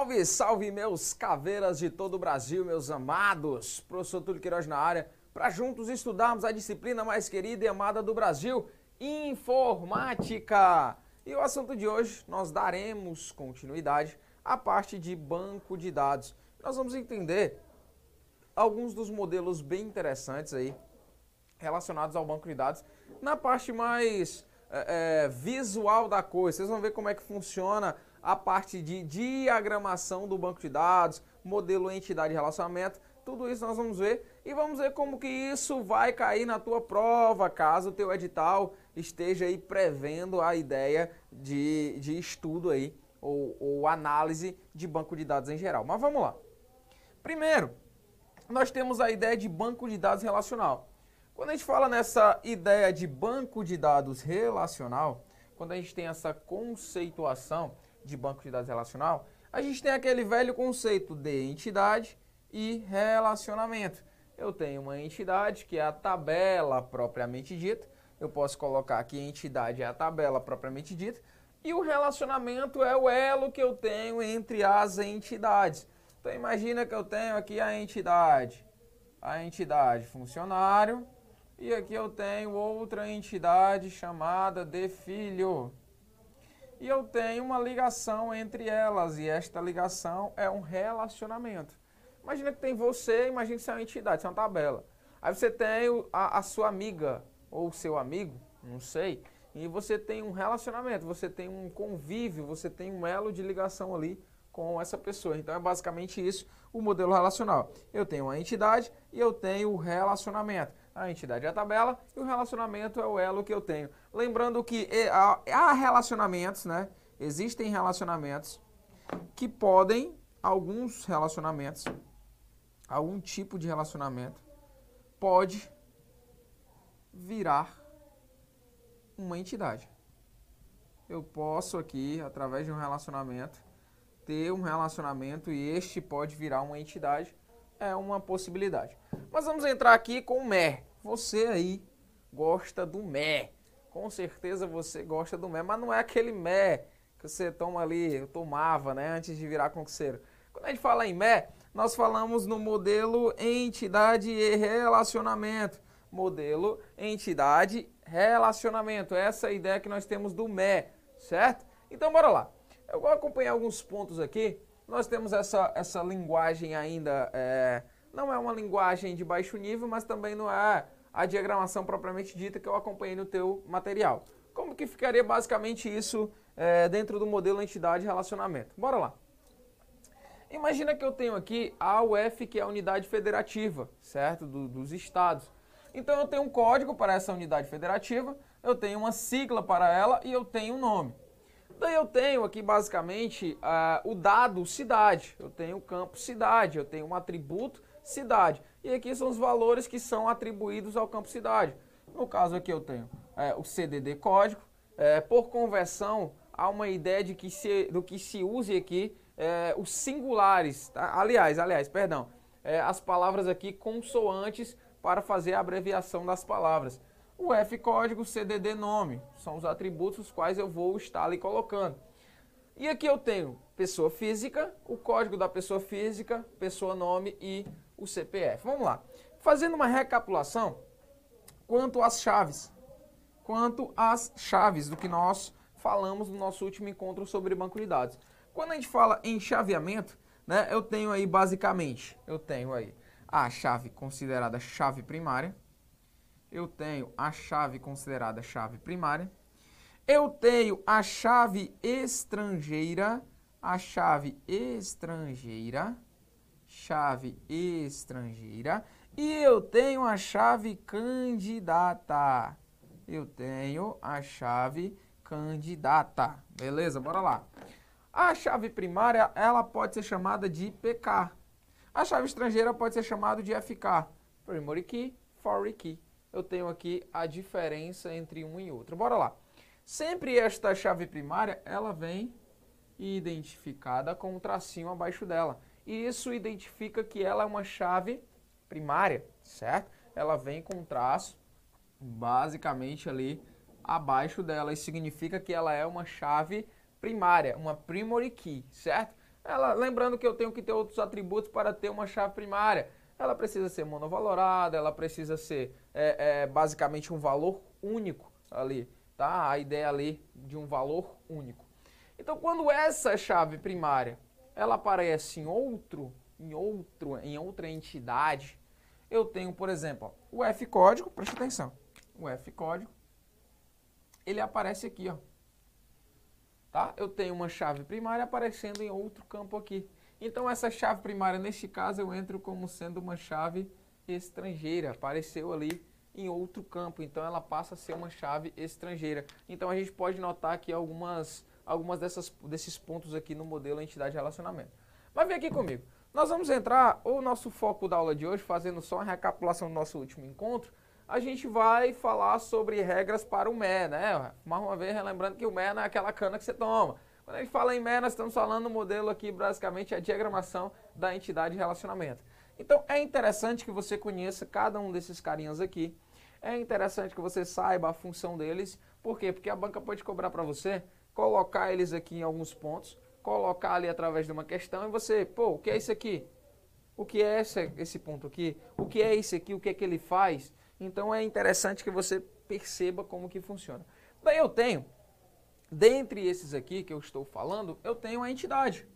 Salve, salve meus caveiras de todo o Brasil, meus amados. Professor Túlio Queiroz na área, para juntos estudarmos a disciplina mais querida e amada do Brasil, informática. E o assunto de hoje nós daremos continuidade à parte de banco de dados. Nós vamos entender alguns dos modelos bem interessantes aí relacionados ao banco de dados na parte mais é, visual da coisa. Vocês vão ver como é que funciona a parte de diagramação do banco de dados, modelo entidade de relacionamento, tudo isso nós vamos ver e vamos ver como que isso vai cair na tua prova, caso o teu edital esteja aí prevendo a ideia de, de estudo aí, ou, ou análise de banco de dados em geral. Mas vamos lá. Primeiro, nós temos a ideia de banco de dados relacional. Quando a gente fala nessa ideia de banco de dados relacional, quando a gente tem essa conceituação, de banco de dados relacional, a gente tem aquele velho conceito de entidade e relacionamento. Eu tenho uma entidade que é a tabela propriamente dita, eu posso colocar aqui entidade é a tabela propriamente dita, e o relacionamento é o elo que eu tenho entre as entidades. Então imagina que eu tenho aqui a entidade, a entidade funcionário, e aqui eu tenho outra entidade chamada de filho e eu tenho uma ligação entre elas e esta ligação é um relacionamento. Imagina que tem você, imagina que você é uma entidade, é uma tabela. Aí você tem a, a sua amiga ou seu amigo, não sei, e você tem um relacionamento, você tem um convívio, você tem um elo de ligação ali com essa pessoa. Então é basicamente isso o modelo relacional. Eu tenho uma entidade e eu tenho o relacionamento a entidade é a tabela e o relacionamento é o elo que eu tenho. Lembrando que há relacionamentos, né? Existem relacionamentos que podem, alguns relacionamentos, algum tipo de relacionamento, pode virar uma entidade. Eu posso aqui, através de um relacionamento, ter um relacionamento e este pode virar uma entidade é uma possibilidade. Mas vamos entrar aqui com o MER. Você aí gosta do MER. Com certeza você gosta do MER, mas não é aquele MER que você toma ali, eu tomava, né, antes de virar concurseiro. Quando a gente fala em MER, nós falamos no modelo entidade e relacionamento. Modelo entidade relacionamento. Essa é a ideia que nós temos do MER, certo? Então bora lá. Eu vou acompanhar alguns pontos aqui nós temos essa, essa linguagem ainda, é, não é uma linguagem de baixo nível, mas também não é a diagramação propriamente dita que eu acompanhei no teu material. Como que ficaria basicamente isso é, dentro do modelo entidade relacionamento? Bora lá. Imagina que eu tenho aqui a UF, que é a unidade federativa, certo? Do, dos estados. Então eu tenho um código para essa unidade federativa, eu tenho uma sigla para ela e eu tenho um nome. Daí eu tenho aqui basicamente uh, o dado cidade, eu tenho o campo cidade, eu tenho um atributo cidade. E aqui são os valores que são atribuídos ao campo cidade. No caso aqui eu tenho é, o CDD código. É, por conversão, há uma ideia de que se, do que se use aqui é, os singulares. Tá? Aliás, aliás, perdão, é, as palavras aqui consoantes para fazer a abreviação das palavras. O F código, CDD nome, são os atributos os quais eu vou estar ali colocando. E aqui eu tenho pessoa física, o código da pessoa física, pessoa nome e o CPF. Vamos lá. Fazendo uma recapitulação quanto às chaves. Quanto às chaves do que nós falamos no nosso último encontro sobre banco de dados. Quando a gente fala em chaveamento, né, eu tenho aí basicamente, eu tenho aí a chave considerada chave primária, eu tenho a chave considerada chave primária, eu tenho a chave estrangeira, a chave estrangeira, chave estrangeira, e eu tenho a chave candidata. Eu tenho a chave candidata. Beleza? Bora lá. A chave primária, ela pode ser chamada de PK. A chave estrangeira pode ser chamada de FK. Primary key, foreign key eu tenho aqui a diferença entre um e outro. Bora lá. Sempre esta chave primária, ela vem identificada com um tracinho abaixo dela. E isso identifica que ela é uma chave primária, certo? Ela vem com um traço basicamente ali abaixo dela. Isso significa que ela é uma chave primária, uma primary key, certo? Ela, lembrando que eu tenho que ter outros atributos para ter uma chave primária. Ela precisa ser monovalorada, ela precisa ser é, é, basicamente um valor único ali, tá? A ideia ali de um valor único. Então, quando essa chave primária ela aparece em outro, em outro, em outra entidade, eu tenho, por exemplo, o F código, preste atenção. O F código, ele aparece aqui, ó. Tá? Eu tenho uma chave primária aparecendo em outro campo aqui. Então essa chave primária, neste caso, eu entro como sendo uma chave estrangeira. Apareceu ali em outro campo, então ela passa a ser uma chave estrangeira. Então a gente pode notar aqui algumas, algumas dessas, desses pontos aqui no modelo entidade relacionamento. Mas vem aqui comigo. Nós vamos entrar, o nosso foco da aula de hoje, fazendo só uma recapitulação do nosso último encontro, a gente vai falar sobre regras para o MER, né? Mais uma vez, relembrando que o MER não é aquela cana que você toma. Quando a gente fala em MER, nós estamos falando no modelo aqui, basicamente, a diagramação da entidade de relacionamento. Então, é interessante que você conheça cada um desses carinhas aqui. É interessante que você saiba a função deles. Por quê? Porque a banca pode cobrar para você, colocar eles aqui em alguns pontos, colocar ali através de uma questão e você, pô, o que é isso aqui? O que é esse, esse ponto aqui? O que é isso aqui? O que é que ele faz? Então é interessante que você perceba como que funciona. Daí eu tenho, dentre esses aqui que eu estou falando, eu tenho a entidade,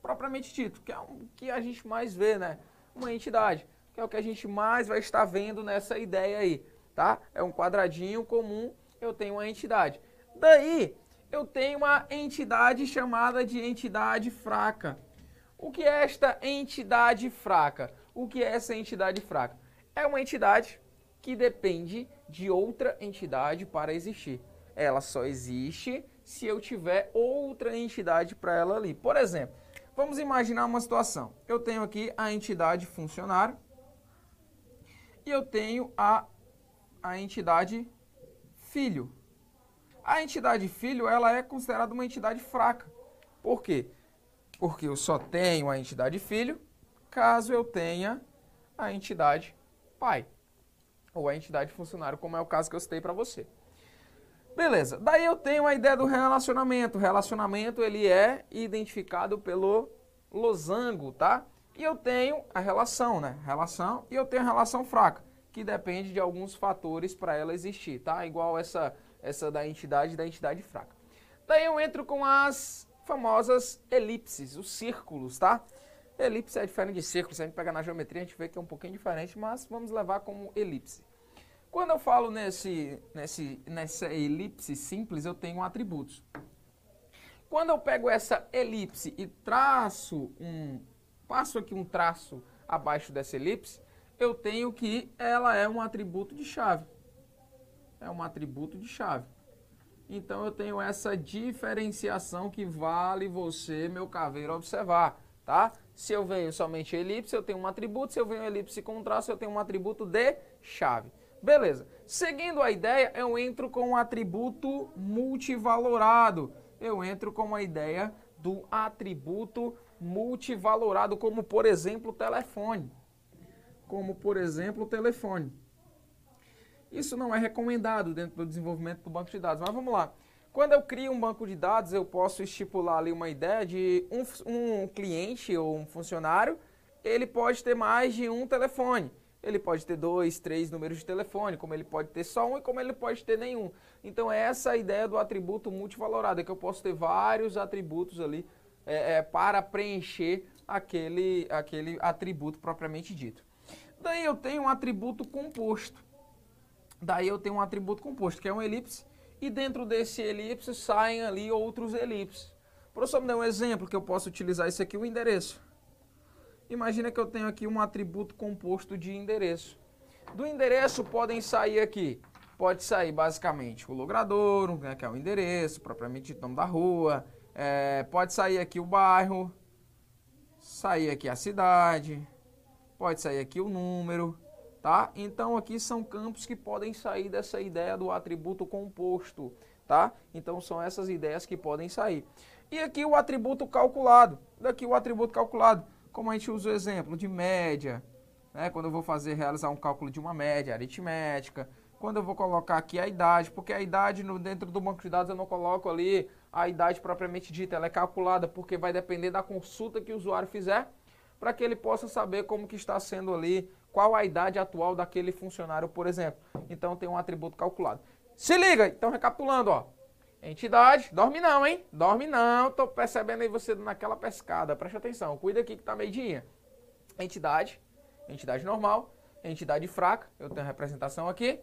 propriamente dito, que é o que a gente mais vê, né? Uma entidade, que é o que a gente mais vai estar vendo nessa ideia aí, tá? É um quadradinho comum, eu tenho uma entidade. Daí eu tenho uma entidade chamada de entidade fraca. O que é esta entidade fraca? O que é essa entidade fraca? É uma entidade que depende de outra entidade para existir. Ela só existe se eu tiver outra entidade para ela ali. Por exemplo, vamos imaginar uma situação. Eu tenho aqui a entidade funcionário e eu tenho a, a entidade filho. A entidade filho ela é considerada uma entidade fraca. Por quê? Porque eu só tenho a entidade filho caso eu tenha a entidade pai ou a entidade funcionário, como é o caso que eu citei para você. Beleza, daí eu tenho a ideia do relacionamento. O relacionamento ele é identificado pelo losango, tá? E eu tenho a relação, né? Relação e eu tenho a relação fraca, que depende de alguns fatores para ela existir, tá? Igual essa essa da entidade da entidade fraca. Daí eu entro com as famosas elipses, os círculos, tá? Elipse é diferente de círculo, se a gente pegar na geometria a gente vê que é um pouquinho diferente, mas vamos levar como elipse. Quando eu falo nesse, nesse, nessa elipse simples, eu tenho atributos. Quando eu pego essa elipse e traço um, passo aqui um traço abaixo dessa elipse, eu tenho que ela é um atributo de chave. É um atributo de chave. Então eu tenho essa diferenciação que vale você, meu caveiro, observar, tá? Se eu venho somente elipse, eu tenho um atributo. Se eu venho elipse com traço, eu tenho um atributo de chave. Beleza. Seguindo a ideia, eu entro com um atributo multivalorado. Eu entro com a ideia do atributo multivalorado, como por exemplo o telefone. Como por exemplo o telefone. Isso não é recomendado dentro do desenvolvimento do banco de dados, mas vamos lá. Quando eu crio um banco de dados, eu posso estipular ali uma ideia de um, um cliente ou um funcionário, ele pode ter mais de um telefone. Ele pode ter dois, três números de telefone, como ele pode ter só um e como ele pode ter nenhum. Então essa é a ideia do atributo multivalorado, é que eu posso ter vários atributos ali é, é, para preencher aquele, aquele atributo propriamente dito. Daí eu tenho um atributo composto. Daí eu tenho um atributo composto, que é um elipse e dentro desse elipse saem ali outros elipses. Professor, me dá um exemplo que eu posso utilizar isso aqui, o endereço. Imagina que eu tenho aqui um atributo composto de endereço. Do endereço podem sair aqui, pode sair basicamente o logradouro, né, que é o endereço, propriamente o nome da rua, é, pode sair aqui o bairro, sair aqui a cidade, pode sair aqui o número, tá? Então aqui são campos que podem sair dessa ideia do atributo composto, tá? Então são essas ideias que podem sair. E aqui o atributo calculado, daqui o atributo calculado, como a gente usa o exemplo de média, né? Quando eu vou fazer realizar um cálculo de uma média aritmética, quando eu vou colocar aqui a idade, porque a idade no, dentro do banco de dados eu não coloco ali a idade propriamente dita, ela é calculada porque vai depender da consulta que o usuário fizer, para que ele possa saber como que está sendo ali, qual a idade atual daquele funcionário, por exemplo. Então tem um atributo calculado. Se liga, então recapitulando, ó. Entidade, dorme não, hein? Dorme não, tô percebendo aí você naquela pescada, preste atenção, cuida aqui que tá meidinha. Entidade, entidade normal, entidade fraca, eu tenho a representação aqui.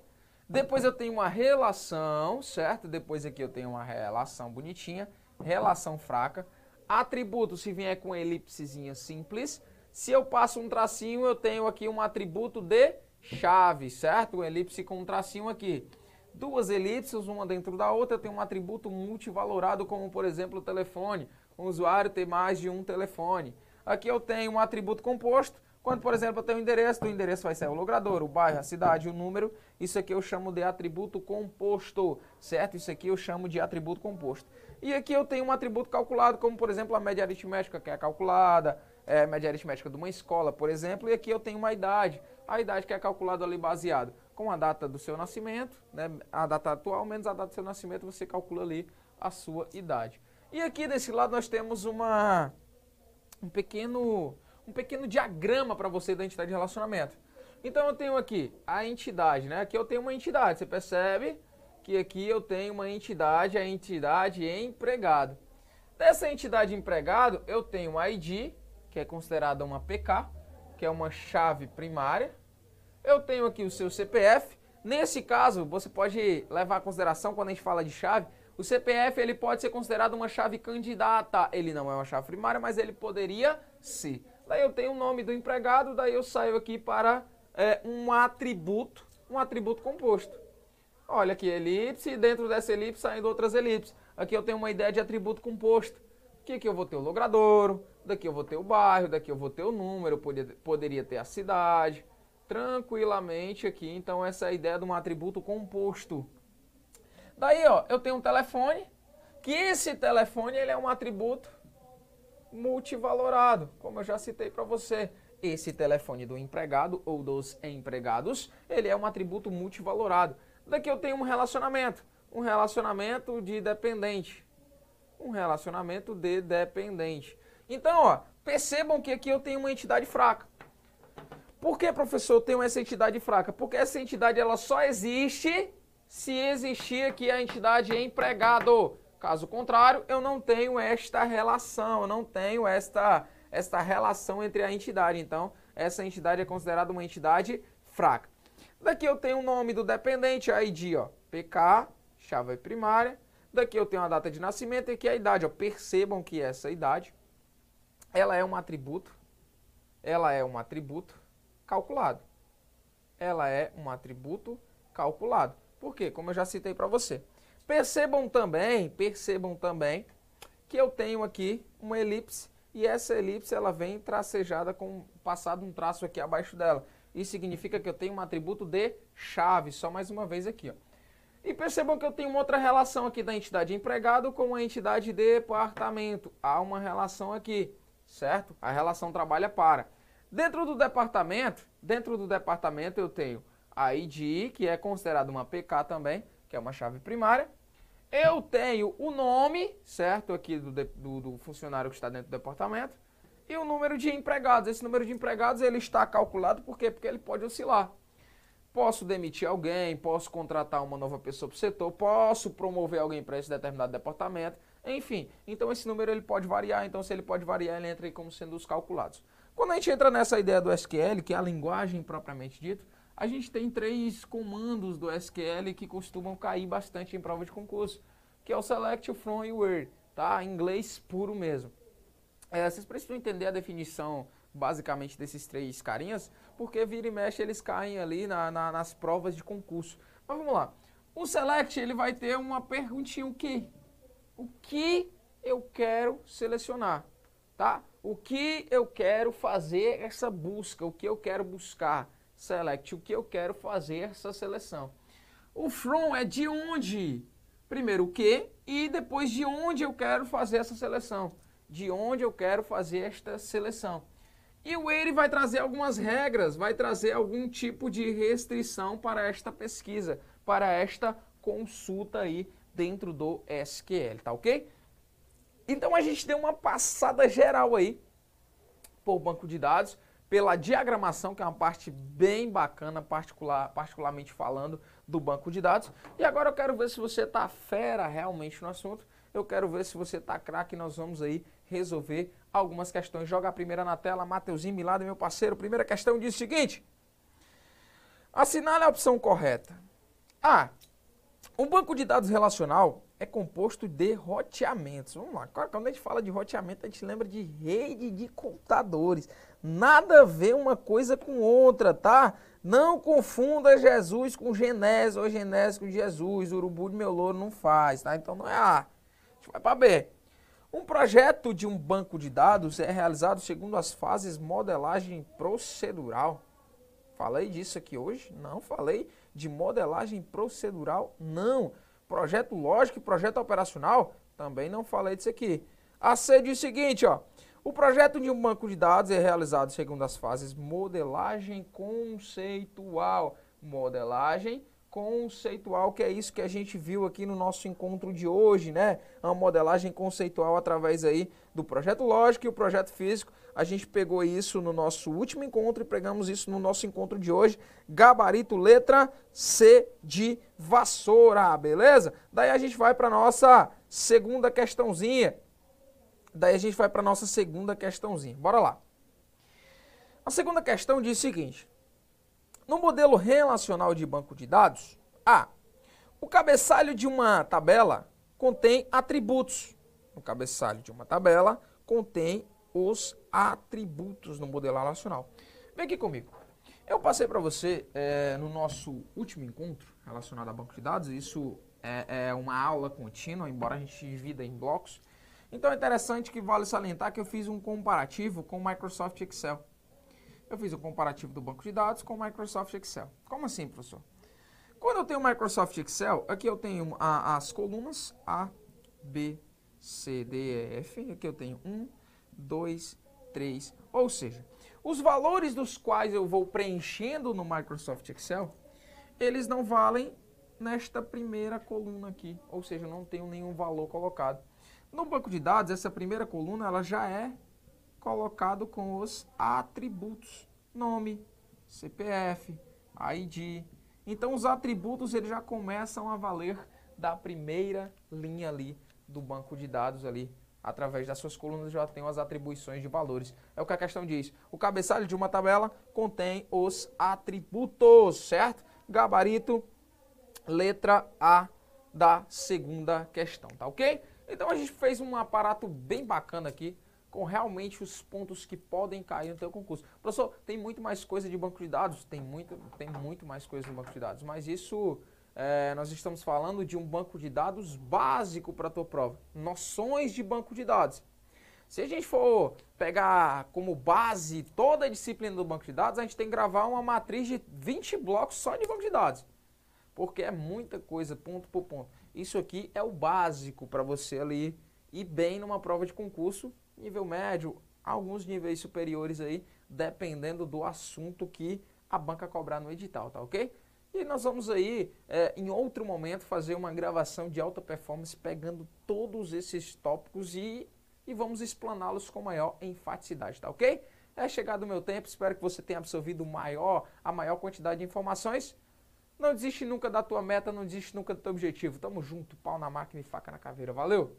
Depois eu tenho uma relação, certo? Depois aqui eu tenho uma relação bonitinha, relação fraca. Atributo, se vier com elipsezinha simples. Se eu passo um tracinho, eu tenho aqui um atributo de chave, certo? Um elipse com um tracinho aqui. Duas elipses, uma dentro da outra, tem um atributo multivalorado, como por exemplo o telefone. O usuário ter mais de um telefone. Aqui eu tenho um atributo composto, quando, por exemplo, eu tenho o endereço, o endereço vai ser o logrador, o bairro, a cidade, o número. Isso aqui eu chamo de atributo composto, certo? Isso aqui eu chamo de atributo composto. E aqui eu tenho um atributo calculado, como, por exemplo, a média aritmética, que é calculada, é, média aritmética de uma escola, por exemplo. E aqui eu tenho uma idade, a idade que é calculada ali baseado com a data do seu nascimento, né? a data atual menos a data do seu nascimento, você calcula ali a sua idade. E aqui desse lado nós temos uma, um pequeno um pequeno diagrama para você da entidade de relacionamento. Então eu tenho aqui a entidade, né? Aqui eu tenho uma entidade, você percebe que aqui eu tenho uma entidade, a entidade empregado. Dessa entidade empregado, eu tenho a ID, que é considerada uma PK, que é uma chave primária. Eu tenho aqui o seu CPF. Nesse caso, você pode levar em consideração quando a gente fala de chave, o CPF ele pode ser considerado uma chave candidata. Ele não é uma chave primária, mas ele poderia ser. Daí eu tenho o nome do empregado, daí eu saio aqui para é, um atributo, um atributo composto. Olha aqui, elipse, dentro dessa elipse saindo outras elipses. Aqui eu tenho uma ideia de atributo composto. Aqui, aqui eu vou ter o logradouro, daqui eu vou ter o bairro, daqui eu vou ter o número, poderia, poderia ter a cidade. Tranquilamente aqui, então essa é a ideia de um atributo composto. Daí, ó, eu tenho um telefone, que esse telefone ele é um atributo multivalorado, como eu já citei para você. Esse telefone do empregado ou dos empregados, ele é um atributo multivalorado. Daqui eu tenho um relacionamento, um relacionamento de dependente. Um relacionamento de dependente. Então, ó, percebam que aqui eu tenho uma entidade fraca. Por que, professor, eu tenho essa entidade fraca? Porque essa entidade ela só existe se existir aqui a entidade empregado. Caso contrário, eu não tenho esta relação, eu não tenho esta, esta relação entre a entidade. Então, essa entidade é considerada uma entidade fraca. Daqui eu tenho o nome do dependente, a ID, ó, PK, chave primária. Daqui eu tenho a data de nascimento e aqui a idade. Ó. Percebam que essa idade, ela é um atributo, ela é um atributo calculado. Ela é um atributo calculado. Por quê? Como eu já citei para você. Percebam também, percebam também que eu tenho aqui uma elipse e essa elipse ela vem tracejada com passado um traço aqui abaixo dela. Isso significa que eu tenho um atributo de chave, só mais uma vez aqui, ó. E percebam que eu tenho uma outra relação aqui da entidade empregado com a entidade departamento. Há uma relação aqui, certo? A relação trabalha para. Dentro do departamento, dentro do departamento eu tenho a ID, que é considerada uma PK também, que é uma chave primária, eu tenho o nome, certo, aqui do, do, do, funcionário que está dentro do departamento, e o número de empregados. Esse número de empregados ele está calculado por quê? Porque ele pode oscilar. Posso demitir alguém, posso contratar uma nova pessoa para o setor, posso promover alguém para esse determinado departamento, enfim. Então esse número ele pode variar, então se ele pode variar, ele entra aí como sendo os calculados. Quando a gente entra nessa ideia do SQL, que é a linguagem propriamente dita, a gente tem três comandos do SQL que costumam cair bastante em prova de concurso, que é o select, o from e o where, tá? Em inglês puro mesmo. É, vocês precisam entender a definição basicamente desses três carinhas, porque vira e mexe eles caem ali na, na, nas provas de concurso. Mas vamos lá. O select ele vai ter uma perguntinha o que? O que eu quero selecionar, tá? O que eu quero fazer essa busca, o que eu quero buscar select, o que eu quero fazer essa seleção. O from é de onde, primeiro o que e depois de onde eu quero fazer essa seleção. De onde eu quero fazer esta seleção. E o where vai trazer algumas regras, vai trazer algum tipo de restrição para esta pesquisa, para esta consulta aí dentro do SQL, tá ok? Então a gente deu uma passada geral aí por banco de dados, pela diagramação, que é uma parte bem bacana, particular, particularmente falando do banco de dados. E agora eu quero ver se você está fera realmente no assunto. Eu quero ver se você está craque. Nós vamos aí resolver algumas questões. Joga a primeira na tela, Mateuzinho Milado, meu parceiro. Primeira questão diz o seguinte. Assinale a opção correta. A. Um banco de dados relacional é composto de roteamentos. Vamos lá, quando a gente fala de roteamento, a gente lembra de rede de computadores. Nada a ver uma coisa com outra, tá? Não confunda Jesus com Genésio ou Genésio com Jesus. Urubu de meu louro não faz, tá? Então não é A. A gente vai para B. Um projeto de um banco de dados é realizado segundo as fases modelagem procedural. Falei disso aqui hoje? Não falei de modelagem procedural, não. Projeto lógico e projeto operacional, também não falei disso aqui. A C diz o seguinte, ó. O projeto de um banco de dados é realizado segundo as fases modelagem conceitual. Modelagem conceitual, que é isso que a gente viu aqui no nosso encontro de hoje, né? Uma modelagem conceitual através aí do projeto lógico e o projeto físico. A gente pegou isso no nosso último encontro e pegamos isso no nosso encontro de hoje. Gabarito letra C de vassoura, beleza? Daí a gente vai para nossa segunda questãozinha. Daí a gente vai para nossa segunda questãozinha. Bora lá. A segunda questão diz o seguinte: no modelo relacional de banco de dados, A. O cabeçalho de uma tabela contém atributos. O cabeçalho de uma tabela contém os atributos no modelo relacional. Vem aqui comigo. Eu passei para você é, no nosso último encontro relacionado a banco de dados, isso é, é, uma aula contínua, embora a gente divida em blocos. Então é interessante que vale salientar que eu fiz um comparativo com o Microsoft Excel eu fiz o comparativo do banco de dados com o Microsoft Excel. Como assim, professor? Quando eu tenho o Microsoft Excel, aqui eu tenho a, as colunas A, B, C, D, E, F. Aqui eu tenho 1, 2, 3. Ou seja, os valores dos quais eu vou preenchendo no Microsoft Excel, eles não valem nesta primeira coluna aqui. Ou seja, não tenho nenhum valor colocado. No banco de dados, essa primeira coluna ela já é colocado com os atributos, nome, CPF, ID. Então os atributos eles já começam a valer da primeira linha ali do banco de dados ali. Através das suas colunas já tem as atribuições de valores. É o que a questão diz. O cabeçalho de uma tabela contém os atributos, certo? Gabarito, letra A da segunda questão, tá ok? Então a gente fez um aparato bem bacana aqui com realmente os pontos que podem cair no teu concurso. Professor, tem muito mais coisa de banco de dados? Tem muito, tem muito mais coisa no banco de dados, mas isso é, nós estamos falando de um banco de dados básico para a tua prova. Noções de banco de dados. Se a gente for pegar como base toda a disciplina do banco de dados, a gente tem que gravar uma matriz de 20 blocos só de banco de dados. Porque é muita coisa, ponto por ponto. Isso aqui é o básico para você ali ir bem numa prova de concurso nível médio, alguns níveis superiores aí, dependendo do assunto que a banca cobrar no edital, tá ok? E nós vamos aí, é, em outro momento, fazer uma gravação de alta performance pegando todos esses tópicos e, e vamos explaná-los com maior enfaticidade, tá ok? É chegado o meu tempo, espero que você tenha absorvido maior, a maior quantidade de informações. Não desiste nunca da tua meta, não desiste nunca do teu objetivo. Tamo junto, pau na máquina e faca na caveira. Valeu!